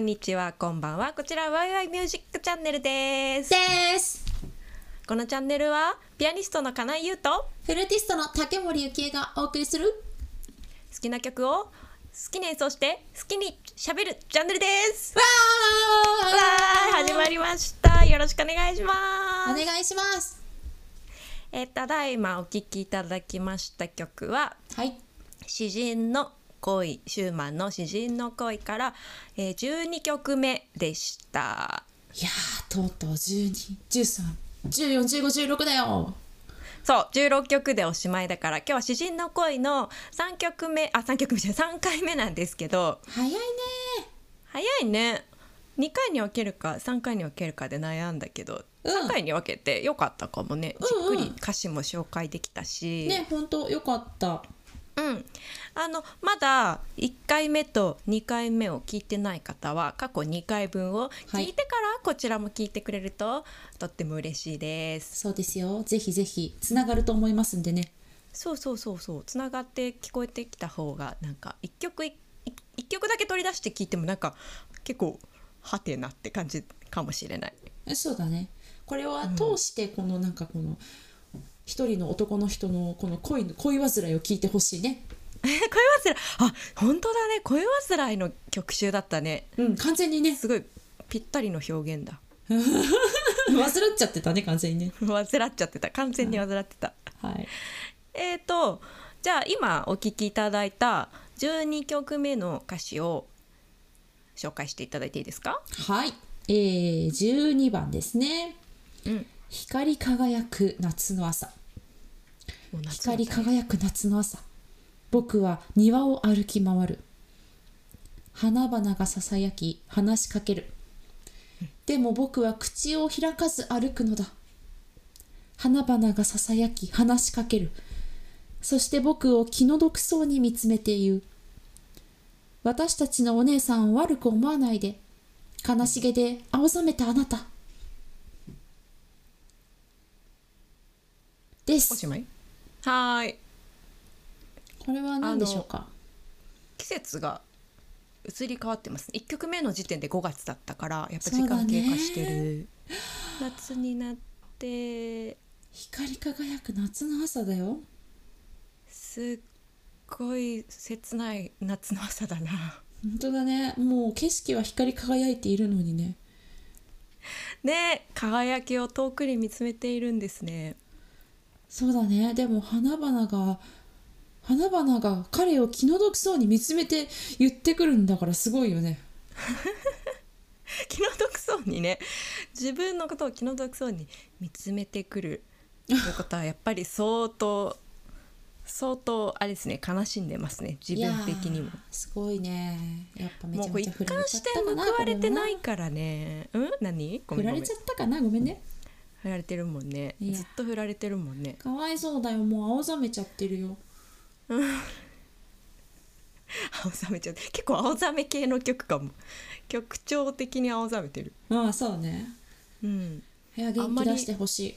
んにちは。こんばんは。こちらワイワイミュージックチャンネルです。ですこのチャンネルはピアニストの金井優とフルーティストの竹森幸恵がお送りする好きな曲を好きに演奏して好きに喋るチャンネルです。わわー始まりました。よろしくお願いします。お願いしますえーただいまお聴きいただきました曲ははい詩人の恋シューマンの詩人の恋から、えー、12曲目でした。いやーとうとう1213141516だよ。そう16曲でおしまいだから今日は詩人の恋の3曲目あ3曲目じゃない3回目なんですけど。早いね。早いね。2回に分けるか3回に分けるかで悩んだけど、うん。3回に分けてよかったかもね、うんうん。じっくり歌詞も紹介できたし、ねほんとよかったうん、あのまだ1回目と2回目を聞いてない方は過去2回分を聞いてからこちらも聞いてくれるととっても嬉しいです。そうですよ。ぜひぜひつながると思いますんでね。そうそうそうそう。つながって聞こえてきた方がなんか一曲いい一曲だけ取り出して聞いてもなんか結構はてなって感じかもしれない。えそうだね。これは通してこのなんかこの一人の男の人のこの恋の恋煩いを聞いてほしいね。恋煩い？あ本当だね。恋煩いの曲集だったね。うん完全にね。すごいぴったりの表現だ。煩っちゃってたね完全にね。患っちゃってた。完全に患ってた。はい。えーとじゃあ今お聴きいただいた12曲目の歌詞を紹介していただいていいですか？はい、えー、12番ですね。うん。光り輝く夏の朝光り輝く夏の朝。僕は庭を歩き回る。花々がささやき話しかける。でも僕は口を開かず歩くのだ。花々がささやき話しかける。そして僕を気の毒そうに見つめて言う。私たちのお姉さんを悪く思わないで悲しげで青ざめたあなた。です。おしまいはーい。これは何でしょうか？季節が移り変わってます1曲目の時点で5月だったからやっぱ時間経過してる、夏になって。光り輝く夏の朝だよ。すっごい切ない夏の朝だな。本当だね。もう景色は光り輝いているのにね。ね輝きを遠くに見つめているんですねそうだね。でも花々が花々が彼を気の毒そうに見つめて言ってくるんだからすごいよね。気の毒そうにね。自分のことを気の毒そうに見つめてくるということはやっぱり相当相当あれですね悲しんでますね。自分的にも。すごいね。やっぱめちゃめちゃ振られ貫してちゃったかな？報われてこないからね。うん？何？振られちゃったかな？ごめんね振られてるもんね。いや。ずっと振られてるもんね。かわいそうだよ。もう青ざめちゃってるよ。青ざめちゃう結構青ざめ系の曲かも。曲調的に青ざめてる。ああそうね。うん。いやあんまり元気出してほしい。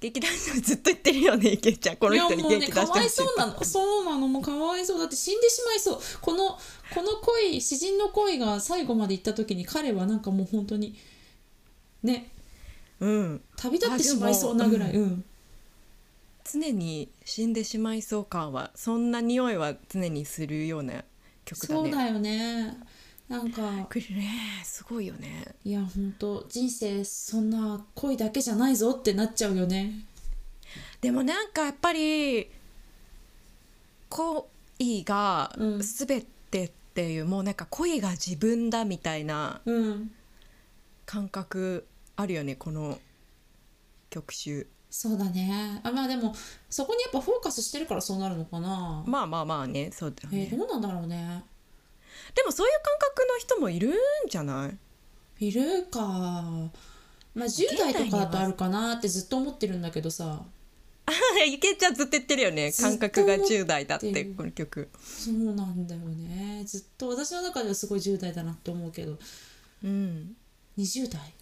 劇団員ずっと言ってるよね池ちゃん。この人に元気出してほしいかわいそうなの。そうなの。もうかわいそう。だって死んでしまいそう。このこの恋詩人の恋が最後まで行った時に彼はなんかもう本当にねうん。旅立ってしまいそうなぐらい。うん。常に死んでしまいそう感はそんな匂いは常にするような曲だね。そうだよね。なんかくるねすごいよね。いや本当人生そんな恋だけじゃないぞってなっちゃうよね。でもなんかやっぱり恋がうん。全てっていう、もうなんか恋が自分だみたいなうん。感覚あるよねこの曲集。そうだね。あまあでもそこにやっぱフォーカスしてるからそうなるのかな、まあまあまあねそうだよね。えーどうなんだろうね。でもそういう感覚の人もいるんじゃない？いるか。まあ10代とかだとあるかなってずっと思ってるんだけどさ。ゆけちゃんずっと言ってるよね感覚が10代だってこの曲。そうなんだよね。ずっと私の中ではすごい10代だなって思うけど。うん。20代？うん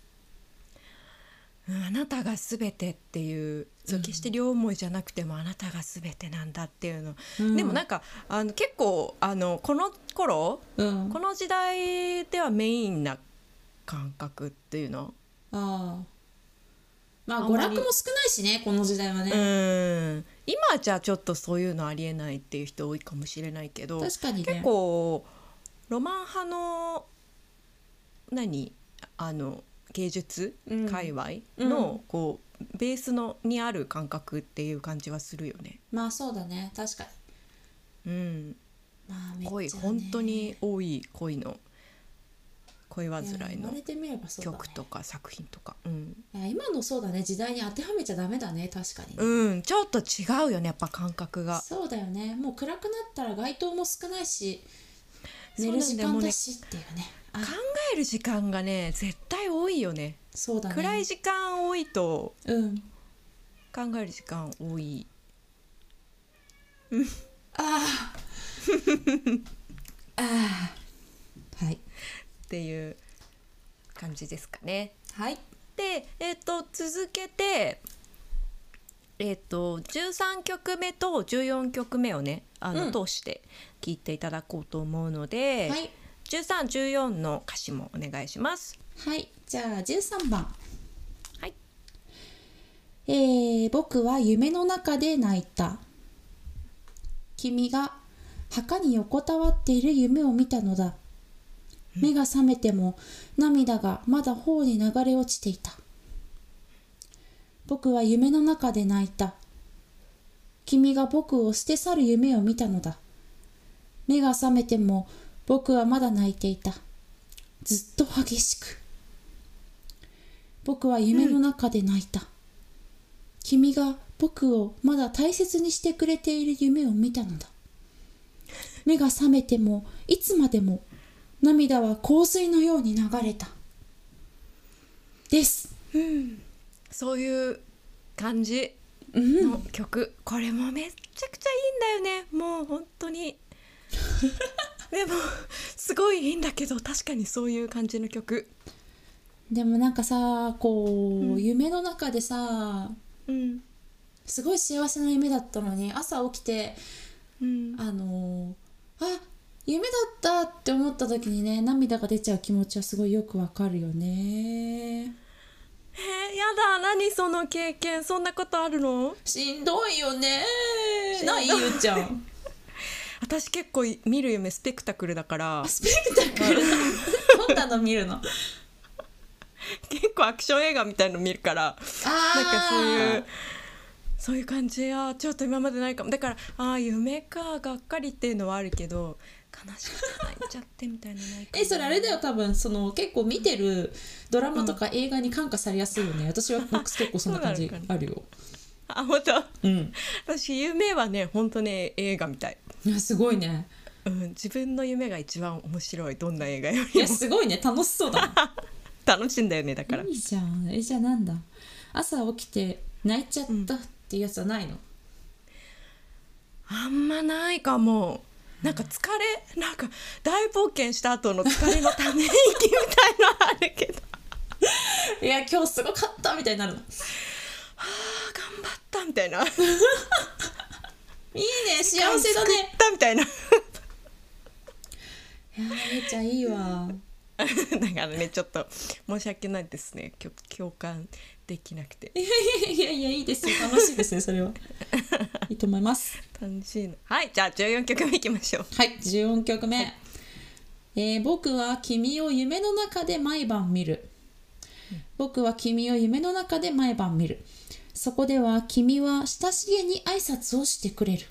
あなたが全てっていうそう決して両思いじゃなくてもあなたが全てなんだっていうの、うん。でもなんかあの結構あのこの頃うん。この時代ではメインな感覚っていうの。ああ。まあ娯楽も少ないしねこの時代はね、うん。今はじゃあちょっとそういうのありえないっていう人多いかもしれないけど確かにね。結構ロマン派の何？あの芸術うん。界隈うん。の、こうベースのにある感覚っていう感じはするよね。まあそうだね。確かに。うん、まあね、恋本当に多い恋の恋煩いの曲とか作品とか、うん、いや今のそうだね。時代に当てはめちゃダメだね。確かにね、うん、ちょっと違うよね。やっぱ感覚が。そうだよね。もう暗くなったら街灯も少ないし寝る時間だしっていうね。あ考える時間がね絶対多いよね。そうだね。暗い時間多いとうん。考える時間多い。あ あああはい。っていう感じですかね。はい。で、えっと続けて、えっと13曲目と14曲目をねあの、うん。通して聴いていただこうと思うので、はい1314の歌詞もお願いします。はいじゃあ13番。はい、えー僕は夢の中で泣いた。君が墓に横たわっている夢を見たのだ。目が覚めても涙がまだ頬に流れ落ちていた。僕は夢の中で泣いた。君が僕を捨て去る夢を見たのだ。目が覚めても僕はまだ泣いていた。ずっと激しく。僕は夢の中で泣いた、君が僕をまだ大切にしてくれている夢を見たのだ。目が覚めてもいつまでも涙は洪水のように流れた。です。そういう感じ。うん。の曲、これもめっちゃくちゃいいんだよね。もう本当に でもすごいいいんだけど確かにそういう感じの曲。でもなんかさこう、夢の中でさうん。すごい幸せな夢だったのに朝起きてうん。あのーあ夢だったって思った時にね涙が出ちゃう気持ちはすごいよくわかるよね。えー、やだ何その経験。そんなことあるの？しんどいよね。ない？ゆうちゃん私結構見る夢スペクタクルだから。スペクタクル？どんなの見るの？あ結構アクション映画みたいの見るから。あなんかそういうそういう感じ。あーちょっと今までないかも。だからあー夢かがっかりっていうのはあるけど悲しくて泣いちゃってみたいなのないえそれあれだよ多分。その結構見てるドラマとか映画に感化されやすいよね、私はなんか結構そんな感じあるよ あ本当。うん。私夢はね本当ね映画みたい、いやすごいね。うん、自分の夢が一番面白い。どんな映画よいりも。やすごいね。楽しそうだ 楽しいんだよねだから。いいじゃん。えじゃあなんだ？朝起きて泣いちゃったっていうやつはないの、あんまないかも。なんか疲れなんか大冒険した後の疲れのため息みたいのあるけど。いや今日すごかったみたいになるのあー頑張ったみたいな。いいね幸せだ救ねったみたいな。いやーめっちゃいいわ。だからねちょっと申し訳ないですね。共感できなくて。いやいやいやいいですよ。楽しいですねそれは。いいと思います。楽しいの。はいじゃあ14曲目いきましょう。はい14曲目、えー僕は君を夢の中で毎晩見る、僕は君を夢の中で毎晩見る。そこでは君は親しげに挨拶をしてくれる。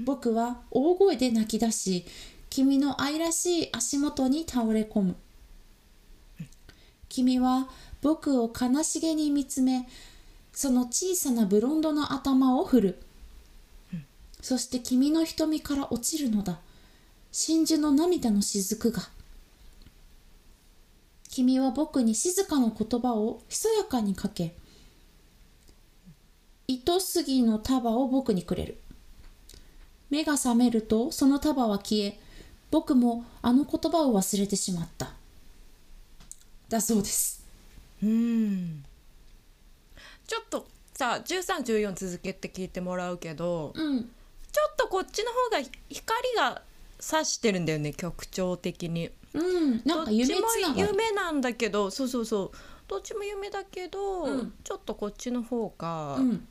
僕は大声で泣き出し君の愛らしい足元に倒れ込む。君は僕を悲しげに見つめその小さなブロンドの頭を振る。そして君の瞳から落ちるのだ。真珠の涙の雫が。君は僕に静かな言葉をひそやかにかけ糸杉の束を僕にくれる。目が覚めるとその束は消え僕もあの言葉を忘れてしまった。だそうです。うん。ちょっとさ1314続けて聞いてもらうけどうん。ちょっとこっちの方が光が差してるんだよね曲調的に。うん。なんか夢つどっちもなんだけどそうそうそう。どっちも夢だけど、うん。ちょっとこっちの方がうん。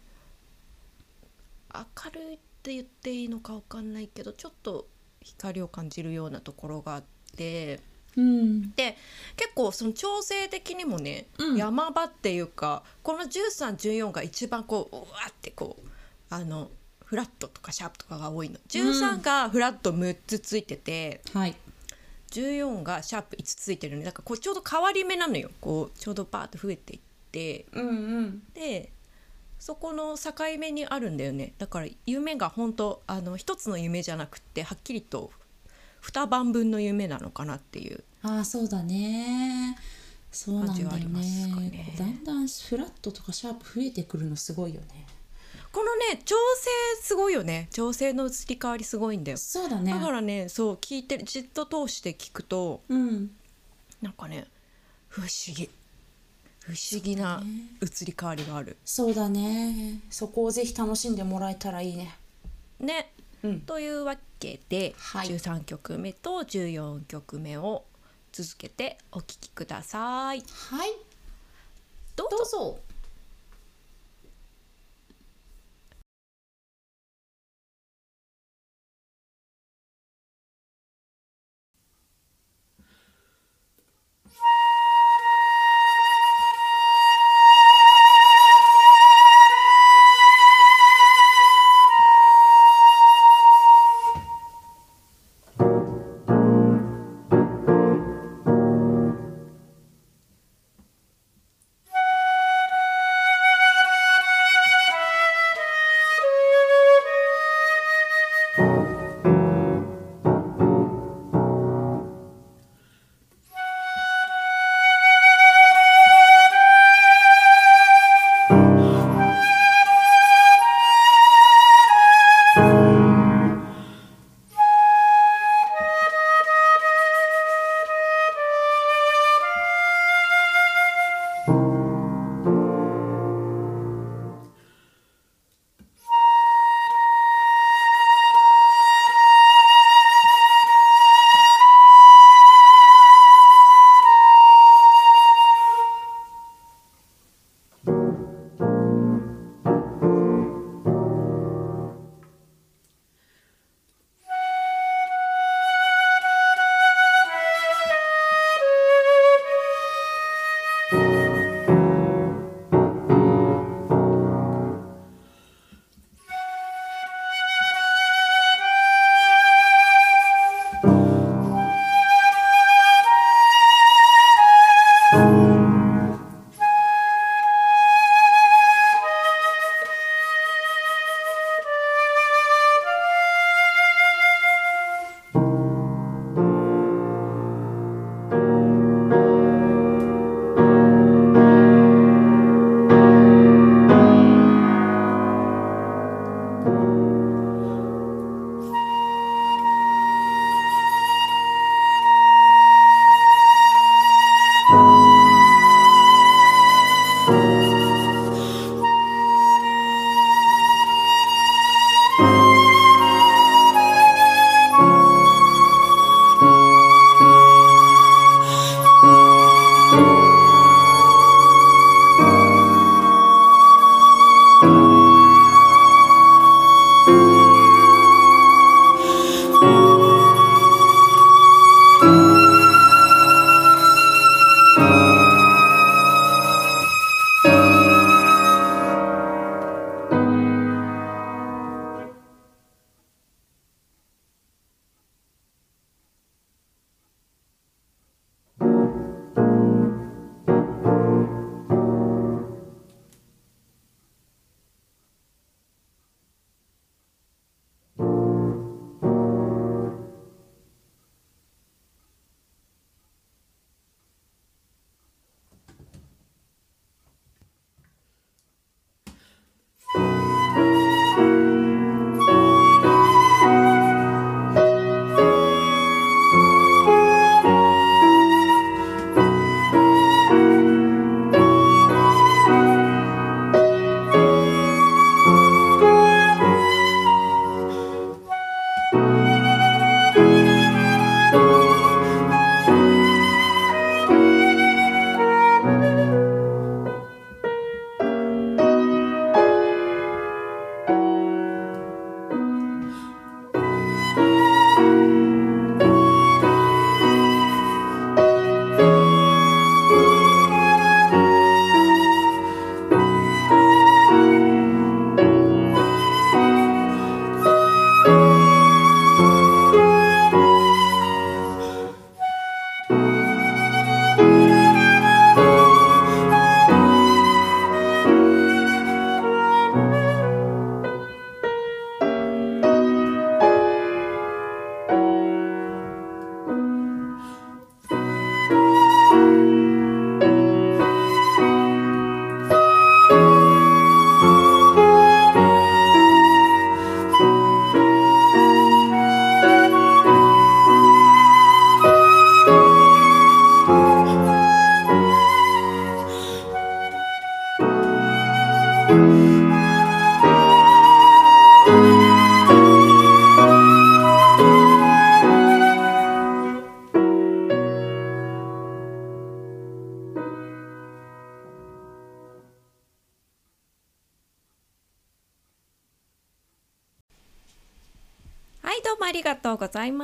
明るいって言っていいのかわかんないけどちょっと光を感じるようなところがあって。うん。で結構その調整的にもね、うん。山場っていうかこの1314が一番こううわってこうあのフラットとかシャープとかが多いの。13がフラット6つついてて、はい14がシャープ5つついてるのでだからこうちょうど変わり目なのよ。こうちょうどバーッと増えていって。うんうん。でそこの境目にあるんだよね。だから夢が本当あの一つの夢じゃなくってはっきりと二晩分の夢なのかなっていう。ああそうだね。そうなんだよね。ね。だんだんフラットとかシャープ増えてくるのすごいよねこのね調整すごいよね。調整の移り変わりすごいんだよ。そうだね。だからねそう聞いてじっと通して聞くとうん。なんかね不思議。不思議な移り変わりがある。そうだね。そこをぜひ楽しんでもらえたらいいね。ね。うん。というわけで、はい。13曲目と14曲目を続けてお聴きください。はい。どうぞ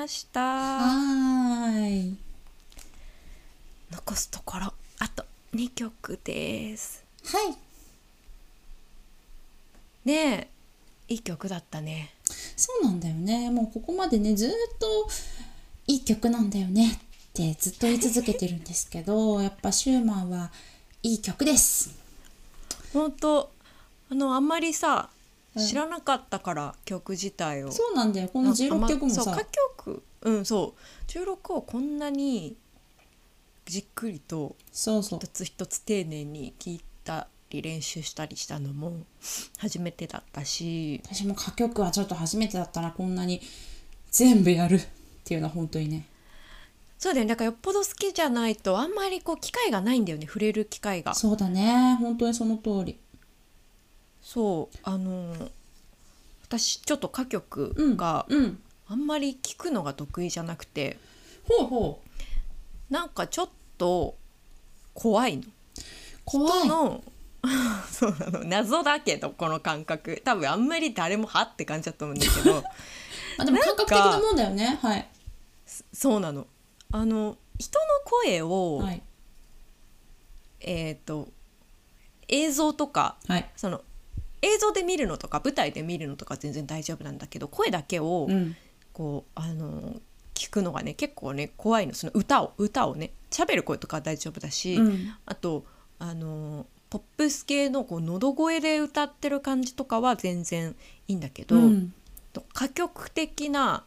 ました。はーい。残すところあと2曲です。はい。ねえいい曲だったね。そうなんだよね。もうここまでねずーっといい曲なんだよねってずっと言い続けてるんですけど やっぱシューマンはいい曲です。本当あのあんまりさうん知らなかったから、曲自体を。そうなんだよ。この16曲もさ。そう歌曲。うんそう。16をこんなにじっくりとそうそう。一つ一つ丁寧に聴いたり練習したりしたのも初めてだったし。私も歌曲はちょっと初めてだったらこんなに全部やるっていうのは本当にね。そうだよね。だからよっぽど好きじゃないとあんまりこう機会がないんだよね。触れる機会が。そうだね。本当にその通りそうあの私ちょっと歌曲がうん。あんまり聞くのが得意じゃなくて、ほうほう。なんかちょっと怖いの。怖い。人の そうなの。謎だけどこの感覚。多分あんまり誰もはって感じだと思うんだけど。あでも感覚的なもんだよね。はい。そうなの。あの人の声を、はい。えっ、と映像とかはい。その映像で見るのとか舞台で見るのとか全然大丈夫なんだけど声だけをうん。こうあの聞くのがね結構ね怖いのその歌を歌をね喋る声とかは大丈夫だし、うん。あとあのポップス系のこう喉声で歌ってる感じとかは全然いいんだけど、うん。と歌曲的な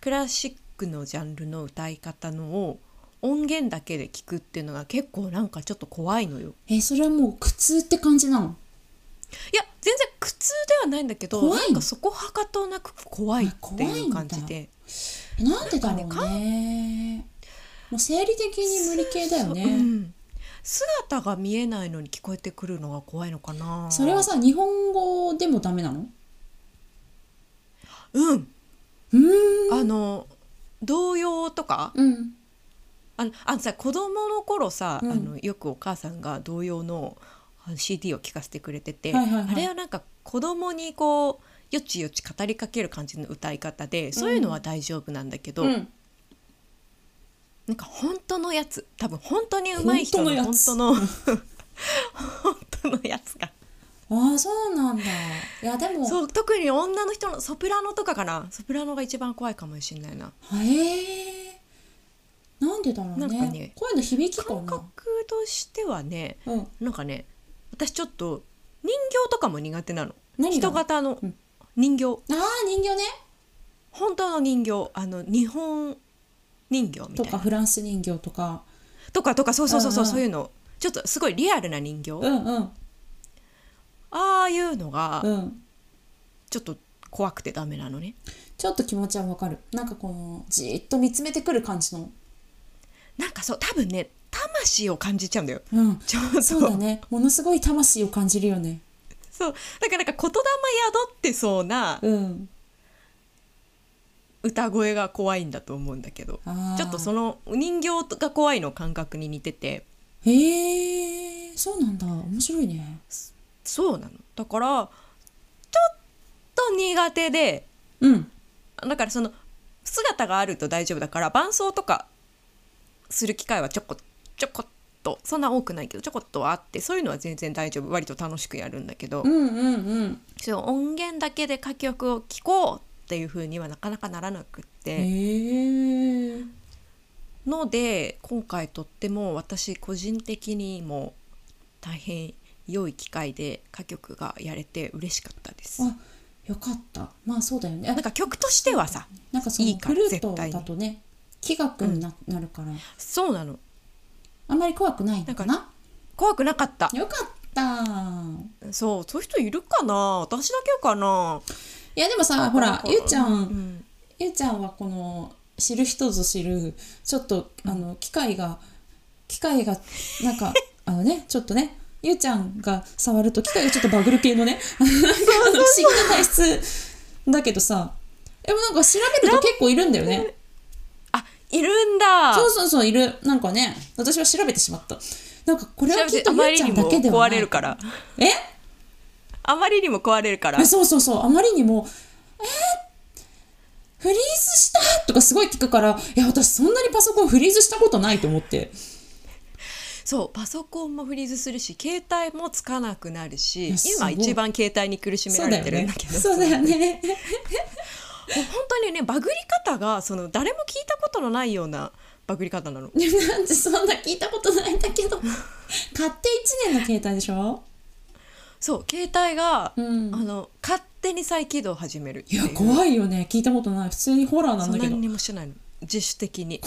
クラシックのジャンルの歌い方のを音源だけで聞くっていうのが結構なんかちょっと怖いのよ。えそれはもう苦痛って感じなの？いや全然苦痛ではないんだけどなんかそこはかとなく怖いっていう感じで。えなんでだろうね。もう生理的に無理系だよね、うん。姿が見えないのに聞こえてくるのが怖いのかな。それはさ日本語でもダメなの？うん。うーん。あの童謡とか？うん。あのあのさ子供の頃さ、うん。あのよくお母さんが童謡の CD を聴かせてくれてて、はいはいはい。あれはなんか子供にこうよちよち語りかける感じの歌い方でそういうのは大丈夫なんだけど、うん。なんか本当のやつ多分本当に上手い人の本本当の 本当のやつが。ああそうなんだ。いやでもそう特に女の人のソプラノとかかな。ソプラノが一番怖いかもしれないな。へえなんでだろうね。なんかね声の響きかな。感覚としてはねうん。なんかね私ちょっと人形とかも苦手なの。人型のうん。人形、ああ人形ね。本当の人形。あの日本人形みたといな。かフランス人形とか。とかとかそうそうそうそう、うんうん。そういうの。ちょっとすごいリアルな人形、うんうん。ああいうのがうん。ちょっと怖くてダメなのね。ちょっと気持ちはわかる。なんかこのじーっと見つめてくる感じの。なんかそう多分ね魂を感じちゃうんだよ。うん。ちょっと。そうだね。ものすごい魂を感じるよね。そう。だからなんか言霊宿ってそうなうん。歌声が怖いんだと思うんだけど。ちょっとその人形が怖いの感覚に似てて。へえそうなんだ。面白いね。そうなの。だからちょっと苦手で。うん。だからその姿があると大丈夫だから伴奏とかする機会はちょこちょこっと。そんな多くないけどちょこっとはあってそういうのは全然大丈夫。割と楽しくやるんだけど、うんうんうん。そう音源だけで歌曲を聴こうっていう風にはなかなかならなくって。ので今回とっても私個人的にも大変良い機会で歌曲がやれて嬉しかったです。あよかった。まあそうだよね。なんか曲としてはさなんかそのいいフルートだとね気学にな,、なるから。そうなのあんまり怖くないのかな？怖くなかった。よかった。そうそういう人いるかな？私だけかな？いやでもさほらゆうちゃん、うん、ゆうちゃんはこの知る人ぞ知るちょっとあの機械が機械がなんか あのねちょっとねゆうちゃんが触ると機械がちょっとバグる系のねなんかあの不思議な体質だけどさでもなんか調べると結構いるんだよね。あいるんだ。そうそうそういる。なんかね私は調べてしまった。なんかこれはきってとゆうちゃんあまりにもだけではない。壊れるからえ？あまりにも壊れるから。えそうそうそうあまりにもえ？ー、フリーズした？とかすごい聞くからいや私そんなにパソコンフリーズしたことないと思って。そうパソコンもフリーズするし携帯もつかなくなるし今一番携帯に苦しめられてるんだけど。そうだよね本当にねバグり方がその誰も聞いたことのないようなバグり方なの。なんでそんな聞いたことないんだけど。買って1年の携帯でしょ？そう携帯が、うん。あの勝手に再起動を始めるいや怖いよね。聞いたことない。普通にホラーなんだけど。何にもしてないの。自主的に。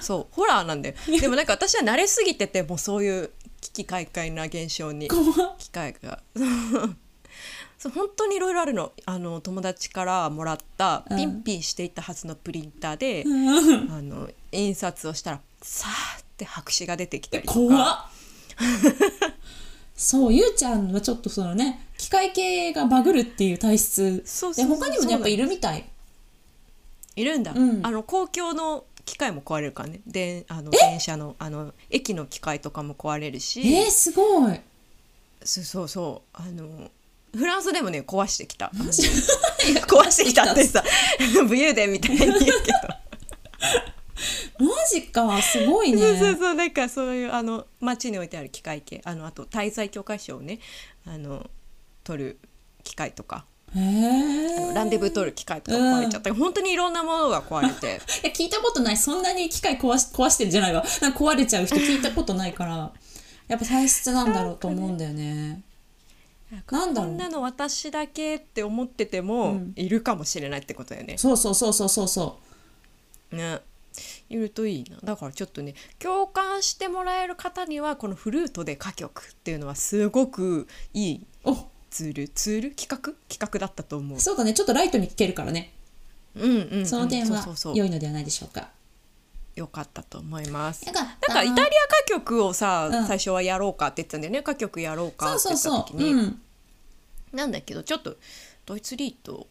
そうホラーなんだよ。でもなんか私は慣れすぎててもうそういう危機快快な現象に機会がそう本当にいろいろあるの。あの友達からもらったうん。ピンピンしていたはずのプリンターで、うん。あの印刷をしたらさーって白紙が出てきたりとか。怖っ。そうゆうちゃんはちょっとそのね機械系がバグるっていう体質。でそうそうそう。他にもねやっぱいるみたい。いるんだ、うん。あの公共の機械も壊れるからね。であの電車のあの駅の機械とかも壊れるし。えー、すごい。そうそうそう。あのフランスでもね壊してきた。壊してきたってさ 武勇伝みたいに言うけど。マジかすごいね。そうそうそうなんかそういうあの街に置いてある機械系。あのあと滞在教科書をねあの取る機械とか。ランデブー取る機械とか壊れちゃった。り、本当にいろんなものが壊れて。いや聞いたことない。そんなに機械壊し壊してるんじゃないわ。なんか壊れちゃう人聞いたことないから。やっぱ体質なんだろうと思うんだよねなんだろう。こんなの私だけって思ってても、うん。いるかもしれないってことだよね。そうそうそうそうそうそね。いるといいな。だからちょっとね共感してもらえる方にはこのフルートで歌曲っていうのはすごくいいツール。ツール？企画？企画だったと思う。そうだね。ちょっとライトに聞けるからね。うんうんうん、その点はそうそうそう。良いのではないでしょうか。よかったと思います。なんかイタリア歌曲をさ、うん。最初はやろうかって言ってたんだよね。歌曲やろうかそうって言った時に。そうそう、うん、なんだけどちょっとドイツリート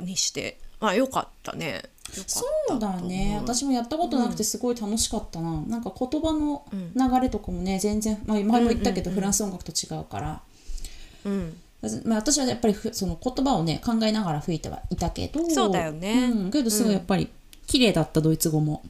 にしてまあよかったね。そうだね。私もやったことなくてすごい楽しかったな、なんか言葉のうん。流れとかもね全然、まあ、前も言ったけど、うんうんうんフランス音楽と違うから、うん。まあ、私はやっぱりふその言葉をね考えながら吹いてはいたけど。そうだよね。うん、けどすごいやっぱり綺麗だったドイツ語も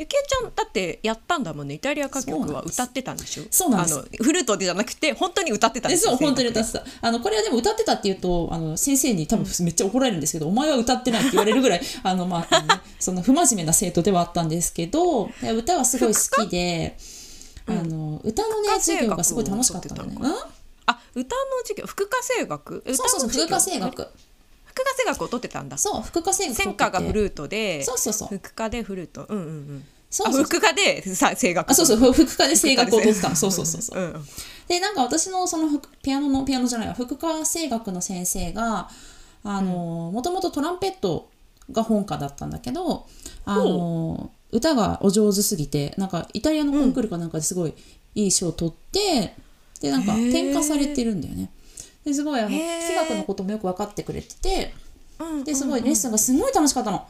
ゆきえちゃんだってやったんだもんね。イタリア歌曲は歌ってたんでしょ？そうなんです。フルートでじゃなくて本当に歌ってたんですそう本当に歌声ってた。あのこれはでも歌ってたっていうとあの先生に多分めっちゃ怒られるんですけど、お前は歌ってないって言われるぐらいあの、まああのね その不真面目な生徒ではあったんですけどで歌はすごい好きで。あの歌のね授業がすごい楽しかったんだよね。あ歌の授業？副科声楽うんそうそうそう副科声楽。副科声楽を取ってたんだ。そう副科声楽専科がフルーートでそうそうそう。副科でフルート。うんうんうん。そうそうあ副科でさ声楽あそうそう。副科で声楽を取ってたの。そうそうそうそう。うんうん。でなんか私のその副ピアノのピアノじゃないわ。副科声楽の先生があのもともとトランペットが本科だったんだけどあの歌がお上手すぎてなんかイタリアのコンクールかなんかですごいいい賞を取ってでなんか転化されてるんだよね。ですごいあのへー。器楽のこともよく分かってくれててうんですごいレッスンがすごい楽しかったの。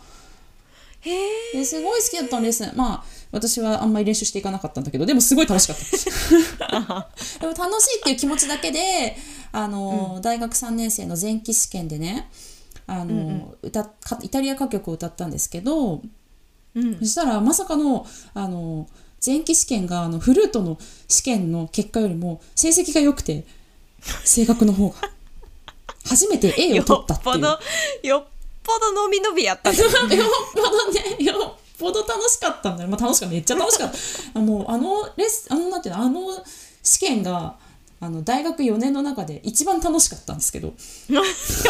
へえですごい好きだったのレッスン。まあ私はあんまり練習していかなかったんだけどでもすごい楽しかった。でも楽しいっていう気持ちだけであの、大学3年生の前期試験でねあの、歌かイタリア歌曲を歌ったんですけどうん。そしたらまさかのあの前期試験があのフルートの試験の結果よりも成績が良くて声楽の方が初めて A をよ取ったっていう。っぽどよっぽど伸び伸びやった よっぽどね、よっぽど楽しかったんだよ。まあ楽しかった、めっちゃ楽しかった。もうあのレッスあのなんていうの、あの試験があの大学4年の中で一番楽しかったんですけど、よ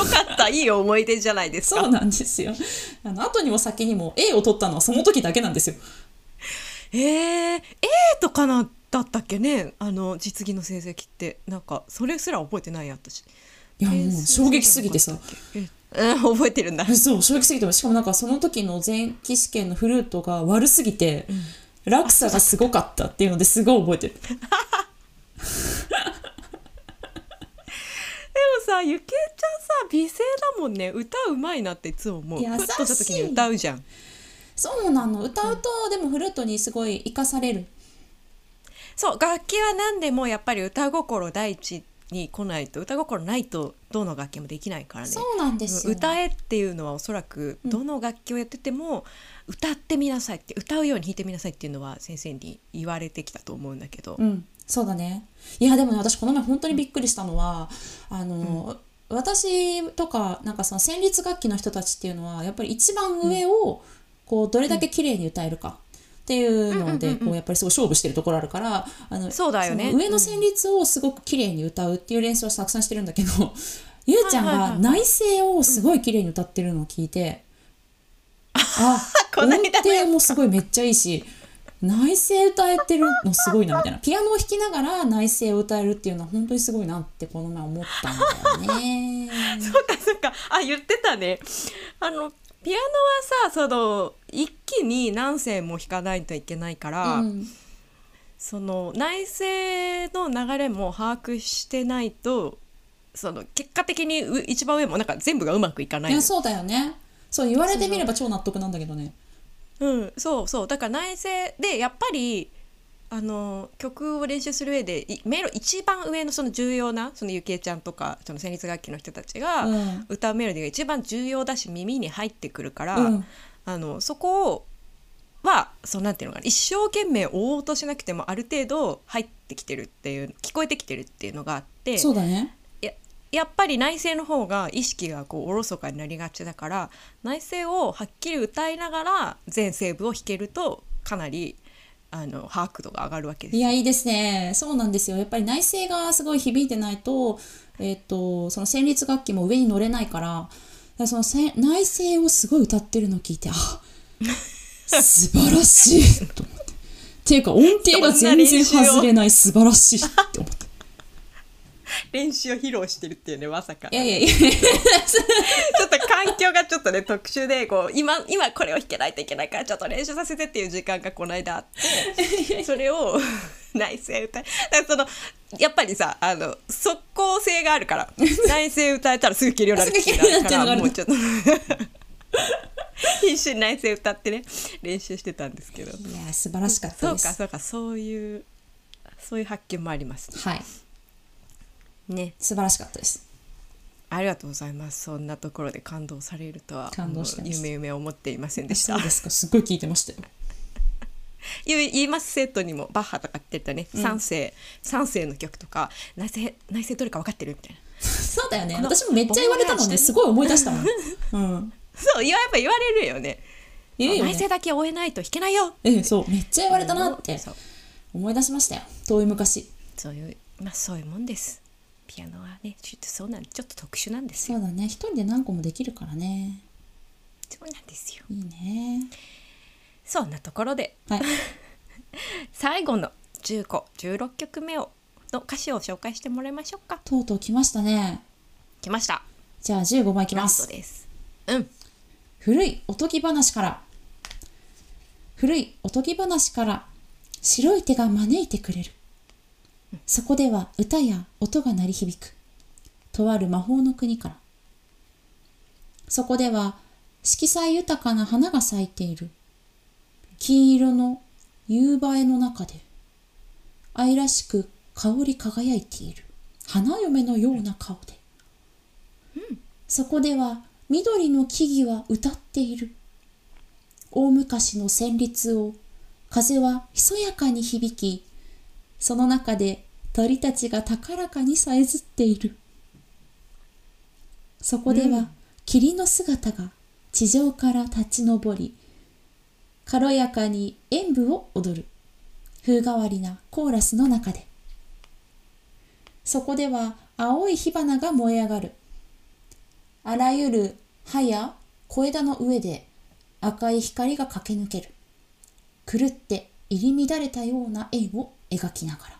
かったいい思い出じゃないですかそうなんですよ。あの後にも先にも A を取ったのはその時だけなんですよ。えー、A とかなだったっけね？あの実技の成績って。なんかそれすら覚えてないや私。いやもう衝撃すぎてさ。えうん 覚えてるんだ。そう衝撃すぎてしかもなんかその時の前期試験のフルートが悪すぎて、落差がすごかったっていうのですごい覚えてる。でもさゆきえちゃんさ美声だもんね。歌うまいなっていつも思う。優しい。とした時に歌うじゃん。そうなの。歌うと、でもフルートにすごい生かされる。そう楽器は何でもやっぱり歌心第一に来ないと歌心ないとどの楽器もできないからね。そうなんですよ。歌えっていうのはおそらくどの楽器をやってても、歌ってみなさいって歌うように弾いてみなさいっていうのは先生に言われてきたと思うんだけど、うん。そうだね。いやでもね私この前本当にびっくりしたのはあの、私とかなんかその旋律楽器の人たちっていうのはやっぱり一番上をこうどれだけ綺麗に歌えるかっていうのでこうやっぱりすごい勝負してるところあるからあのそうだよね。上の旋律をすごく綺麗に歌うっていう練習をたくさんしてるんだけどゆうちゃんが内声をすごい綺麗に歌ってるのを聞いて、あ こないだ音程もすごいめっちゃいいし内声歌えてるのすごいなみたいな。ピアノを弾きながら内声を歌えるっていうのは本当にすごいなってこの前思ったんだよね。そうかそうか。あ言ってたね。あのピアノはさその一気に何声も弾かないといけないから、うん。その内声の流れも把握してないとその結果的にう一番上もなんか全部がうまくいかない。のいやそうだよね。そう言われてみれば超納得なんだけどね。うん、そうそう。だから内声でやっぱりあの曲を練習する上でいメロ一番上のその重要なそのゆきえちゃんとかその旋律楽器の人たちがうん。歌うメロディーが一番重要だし耳に入ってくるから、うんあのそこをはそうなんていうのかな一生懸命追おうとしなくてもある程度入ってきてるっていう聞こえてきてるっていうのがあってそうだね。ややっぱり内声の方が意識がこうおろそかになりがちだから内声をはっきり歌いながら全声部を弾けるとかなりあの把握度が上がるわけですいやいいですね。そうなんですよ。やっぱり内声がすごい響いてないと,、えっとその旋律楽器も上に乗れないかららそのせ内声をすごい歌ってるのを聞いてあ素晴らしい。と思って。っていうか音程が全然外れない素晴らしいって思って。練習を披露してるっていうねまさか。いやいやいや。ちょっと環境がちょっとね特殊でこう今今これを弾けないといけないからちょっと練習させてっていう時間がこの間あってそれを 内声歌。そのやっぱりさあの即効性があるから。内声歌えたらすぐ消えるようになるから もうちょっと。必死に内声歌ってね練習してたんですけど。いや素晴らしかっそうたです。かそうかそういうそういう発見もありますはい。ね。素晴らしかったです。ありがとうございます。そんなところで感動されるとは感動して夢夢思っていませんでした。そうですか。すごい聞いてましたよ言いますセットにもバッハとかって言ったね、三世三世の曲とか内声内声どれか分かってるみたいな。そうだよね。私もめっちゃ言われたのねすごい思い出したもん。うん。そうやっぱ言われるよね。よね。内声だけ終えないと弾けないよ。ええそう。めっちゃ言われたなって思い出しましたよ。遠い昔。そういうまあそういうもんです。ピアノはねちょっとそうなんちょっと特殊なんですよ。そうだね。一人で何個もできるからね。そうなんですよ。いいねそんなところで。はい。最後の15、16曲目をの歌詞を紹介してもらいましょうか。とうとう来ましたね。来ました。じゃあ15番いきます。うん。古いおとぎ話から。古いおとぎ話から白い手が招いてくれる。そこでは歌や音が鳴り響く。とある魔法の国から。そこでは色彩豊かな花が咲いている金色の夕映えの中で愛らしく香り輝いている花嫁のような顔でそこでは緑の木々は歌っている。大昔の旋律を風はひそやかに響き、その中で鳥たちが高らかにさえずっている。そこでは霧の姿が地上から立ち上り、軽やかに演舞を踊る。風変わりなコーラスの中で。そこでは青い火花が燃え上がる。あらゆる葉や小枝の上で赤い光が駆け抜ける。狂って入り乱れたような円を描きながら。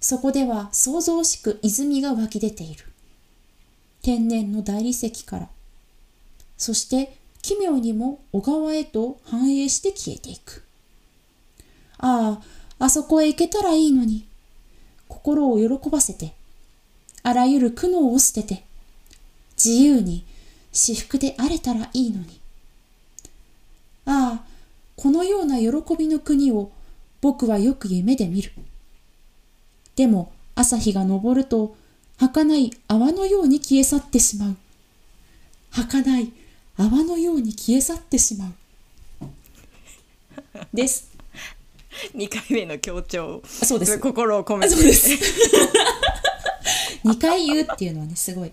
そこでは想像しく泉が湧き出ている。天然の大理石から。そして奇妙にも小川へと反映して消えていく。ああ、あそこへ行けたらいいのに。心を喜ばせて、あらゆる苦悩を捨てて、自由に私服であれたらいいのに。ああ、このような喜びの国を僕はよく夢で見る。でも朝日が昇ると儚い泡のように消え去ってしまう儚い泡のように消え去ってしまう。です。2回目の強調。そうです。心を込めて。そうです。2回言うっていうのはねすごい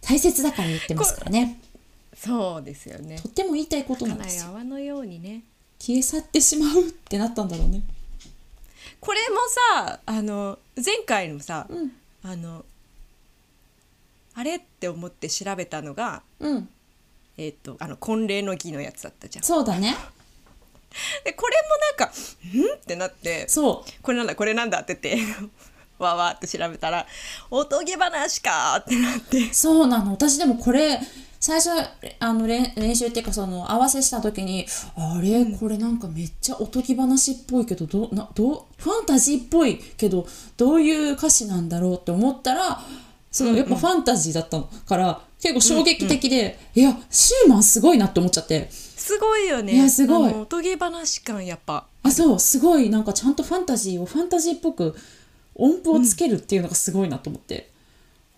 大切だから言ってますからね。そうですよね。とっても言いたいことなんですよ。泡のようにね。消え去ってしまうってなったんだろうね。これもさあの前回のさ、うん。あのあれって思って調べたのがうんえっ、とあの婚礼の儀のやつだったじゃん。そうだね。でこれもなんか「ん?」ってなってそう。これなんだこれなんだって言って わーわーって調べたら「おとぎ話か!」ってなって。そうなの。私でもこれ最初あの練練習っていうかその合わせした時にあれ？これなんかめっちゃおとぎ話っぽいけどどうなどう？ファンタジーっぽいけどどういう歌詞なんだろうって思ったらそのやっぱファンタジーだったのから結構衝撃的で、いやシューマンすごいなって思っちゃって。すごいよね。いやすごい。おとぎ話感やっぱ。あそうすごい。なんかちゃんとファンタジーをファンタジーっぽく音符をつけるっていうのがすごいなと思って、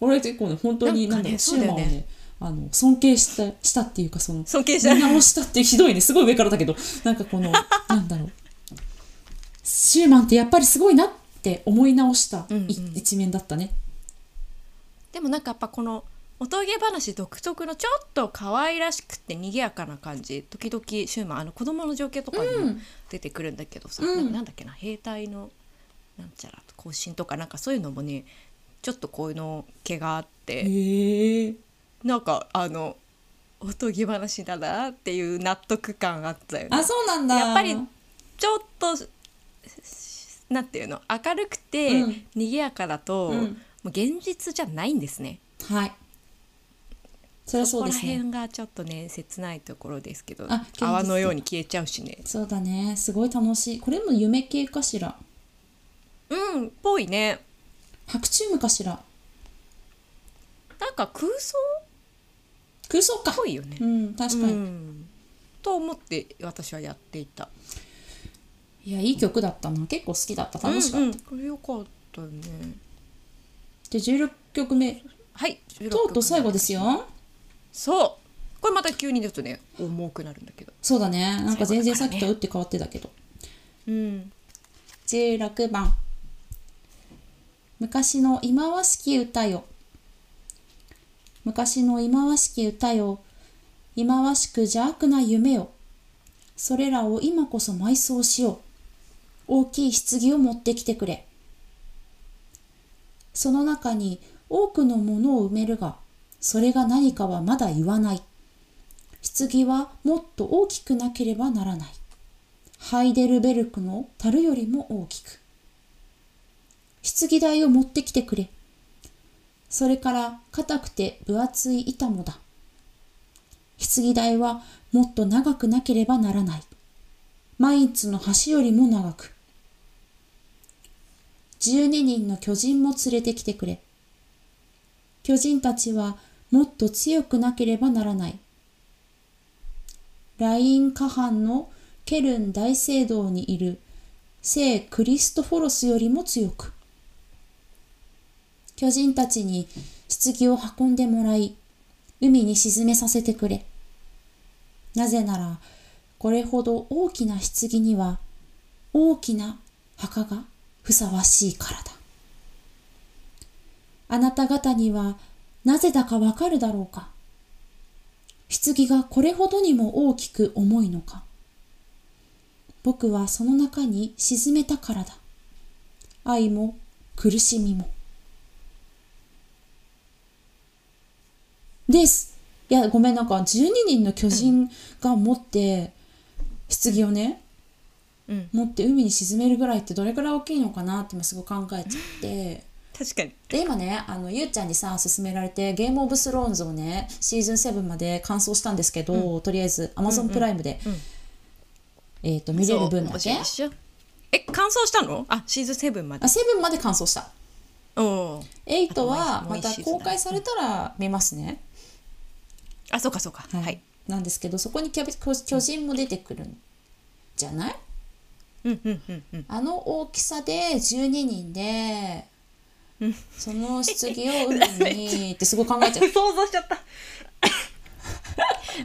俺結構ね本当になんんだろうシーマンをねあの尊敬したしたっていうかその 尊敬した。見直したっていうひどいね。すごい上からだけど。なんかこの なんだろう。シューマンってやっぱりすごいなって思い直したい、うんうん。一面だったね。でもなんかやっぱこのおとぎ話独特のちょっと可愛らしくて賑やかな感じ。時々シューマンあの子供の情景とかにもうん。出てくるんだけどさ、うん。なんかなんだっけな？兵隊のなんちゃら行進とかなんかそういうのもねちょっとこういうの毛があって。へえなんかあのおとぎ話だなっていう納得感あったよね。あ。そうなんだ。やっぱりちょっとなんていうの？明るくてうん。賑やかだと、うん。もう現実じゃないんですね。はいそりゃそうですね。ここら辺がちょっとね切ないところですけどあ泡のように消えちゃうしね。そうだね。すごい楽しい。これも夢系かしら？うんぽいね。白チュームかしら？なんか空想？空想か。っぽいよね。う、ん確かに、うん。と思って私はやっていた。いやいい曲だったな。結構好きだった。楽しかった、うんうん、これよかったよね。で16曲目。はいとうとう最後ですよそう。これまた急にちょっとね重くなるんだけど。そうだね。なんか全然さっきと打って変わってたけど、うん。16番昔の忌まわしき歌よ。昔の忌まわしき歌よ。忌まわしく邪悪な夢よ。それらを今こそ埋葬しよう。大きい棺を持ってきてくれ。その中に多くのものを埋めるがそれが何かはまだ言わない棺はもっと大きくなければならないハイデルベルクの樽よりも大きく。棺台を持ってきてくれ。それから硬くて分厚い板もだ。棺台はもっと長くなければならない。マインツの橋よりも長く。12人の巨人も連れてきてくれ。巨人たちはもっと強くなければならない。ライン下半のケルン大聖堂にいる聖クリストフォロスよりも強く。巨人たちに棺を運んでもらい海に沈めさせてくれ。なぜならこれほど大きな棺には大きな墓がふさわしいからだ。あなた方にはなぜだかわかるだろうか？棺がこれほどにも大きく重いのか？僕はその中に沈めたからだ。愛も苦しみも。です。いやごめんなんか12人の巨人が持って棺をね、うん。持って海に沈めるぐらいってどれくらい大きいのかなって今すごい考えちゃって確かに。で今ねあのゆうちゃんにさ勧められて「ゲームオブスローンズ」をねシーズン7まで完走したんですけど、とりあえず Amazon プライムで、うん。うん。えー、と見れる分だけ。え完走したの？あシーズン7まで。あ7まで完走した。おおー8はまた公開されたら見ますね、あそうかそうか。はい。はい、なんですけどそこにキャベ巨巨人も出てくるんじゃない？うん。うんうんうんあの大きさで12人でその棺を海にってすごい考えちゃう。想像しちゃった。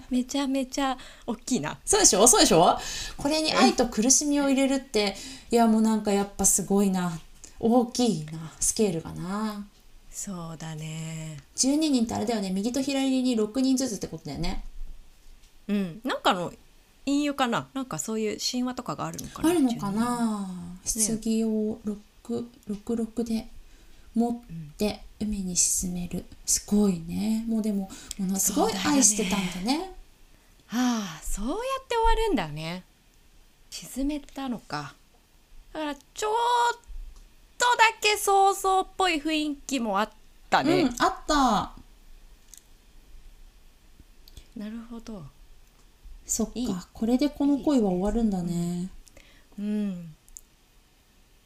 めちゃめちゃ大きいな。そうでしょ？そうでしょ？これに愛と苦しみを入れるっていやもうなんかやっぱすごいな。大きいな。スケールがな。そうだね。12人ってあれだよね。右と左に6人ずつってことだよね。うん。なんかの隠喩かな？なんかそういう神話とかがあるのかな？あるのかな？棺を66で持って海に沈める。すごいね。もうでもものすごい愛してたんだね。はあそうやって終わるんだね。沈めたのか。だからちょっとだけ想像っぽい雰囲気もあったね、うんあった。なるほど。そっかこれでこの恋は終わるんだね。うん。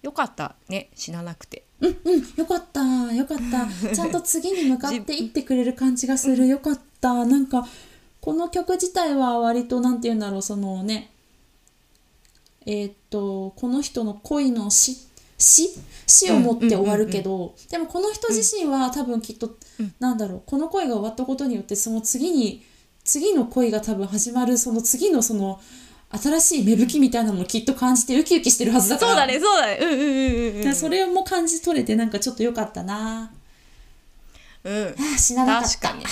よかったね。死ななくてうんうんよかったよかった。ちゃんと次に向かっていってくれる感じがする。よかった。なんかこの曲自体は割となんて言うんだろうそのねえーっとこの人の恋の死死？死を持って終わるけど、でもこの人自身は多分きっと、なんだろうこの恋が終わったことによってその次に次の恋が多分始まるその次のその新しい芽吹きみたいなのをきっと感じてウキウキしてるはずだから。そうだねそうだね。うんうんうんうんうん。それも感じ取れてなんかちょっと良かったな。うん。あー死ななかった。確かに。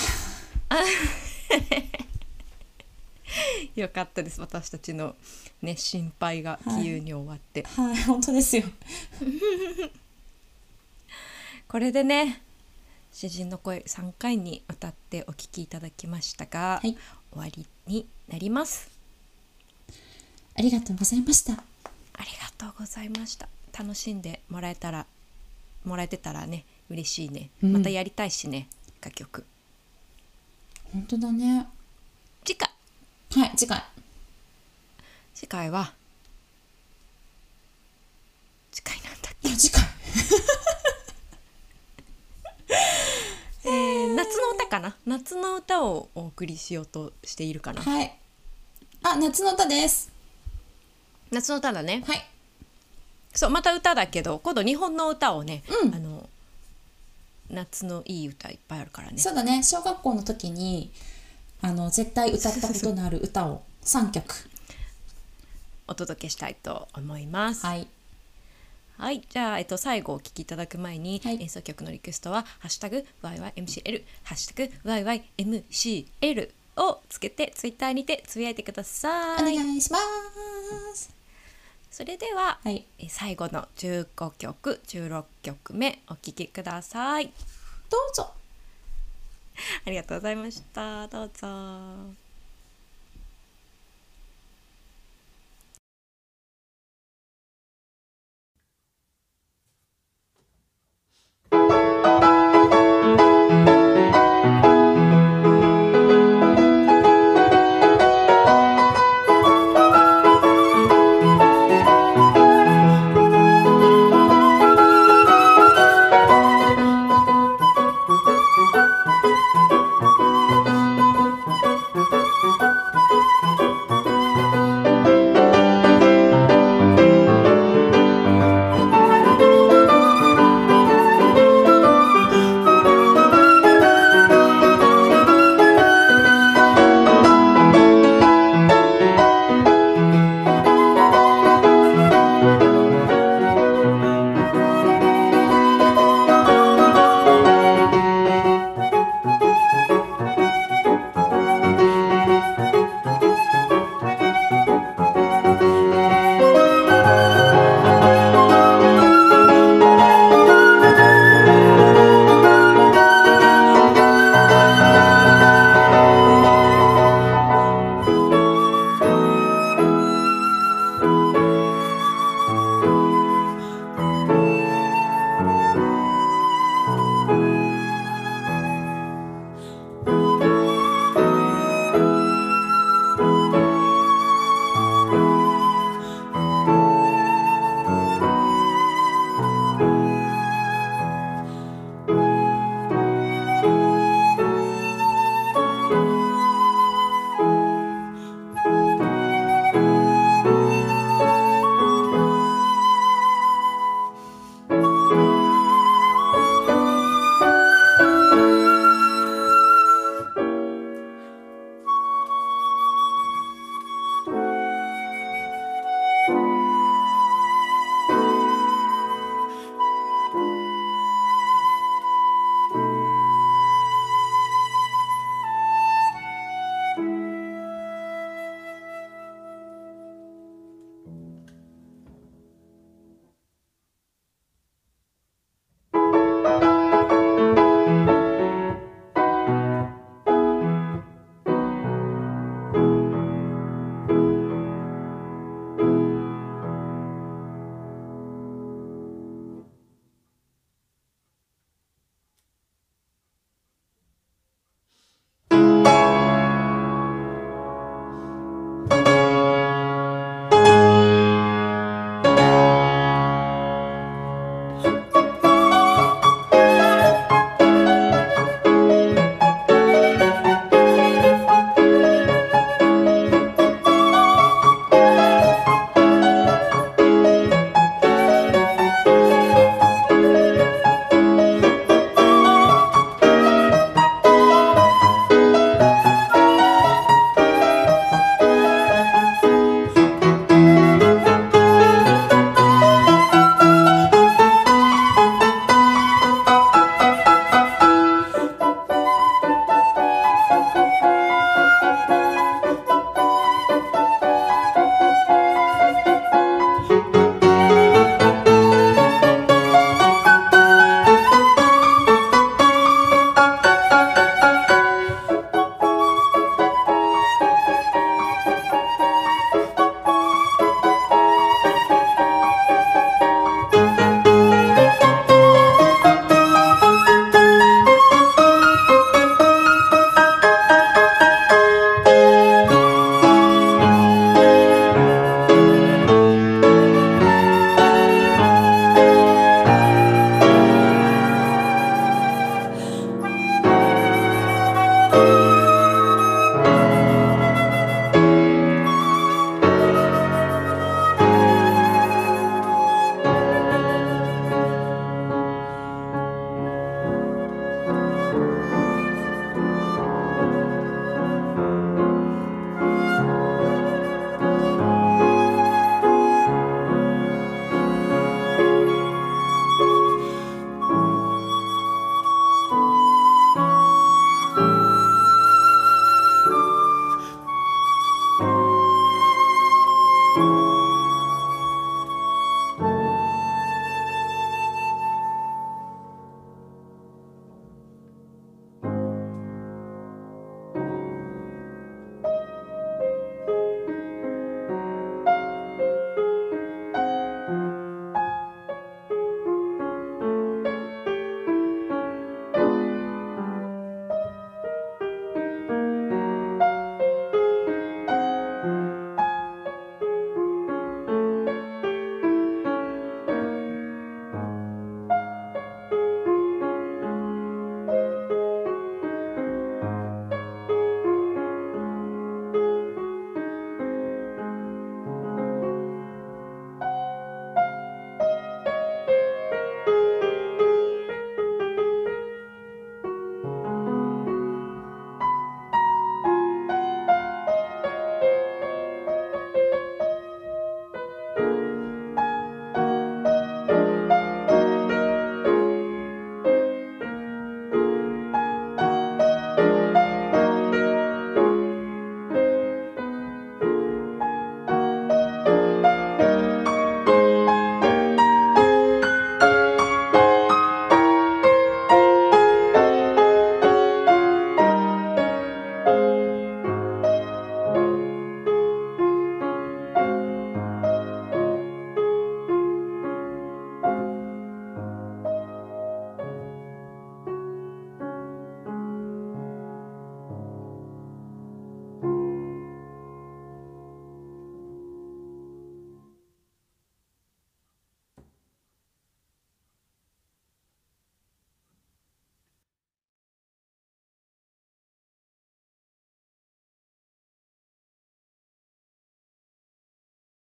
よかったです。私たちのね心配が杞憂に終わって、はい。本当ですよ。これでね詩人の声3回にわたってお聞きいただきましたが、はい。終わりになりますありがとうございました。ありがとうございました。楽しんでもらえたらもらえてたらね嬉しいね、うん。またやりたいしね楽曲。本当だね。次回。はい次回。次回は次回なんだっけ？あ次回。えー夏の歌かな？夏の歌をお送りしようとしているかな？はい。あ夏の歌です夏の歌だね。はい。そうまた歌だけど今度日本の歌をね、うん。あの夏のいい歌いっぱいあるからね。そうだね。小学校の時にあの絶対歌ったことのある歌を 3曲。お届けしたいと思います。はい。はい、じゃあ、えっと、最後お聴きいただく前に、はい。演奏曲のリクエストは「ハッシュタグ #YYMCL」「ハッシュタグ #YYMCL」をつけてツイッターにてつぶやいてくださおい。願いしますそれでは、はいえ最後の15曲16曲目お聴きください。どうぞ ありがとうございました。どうぞ。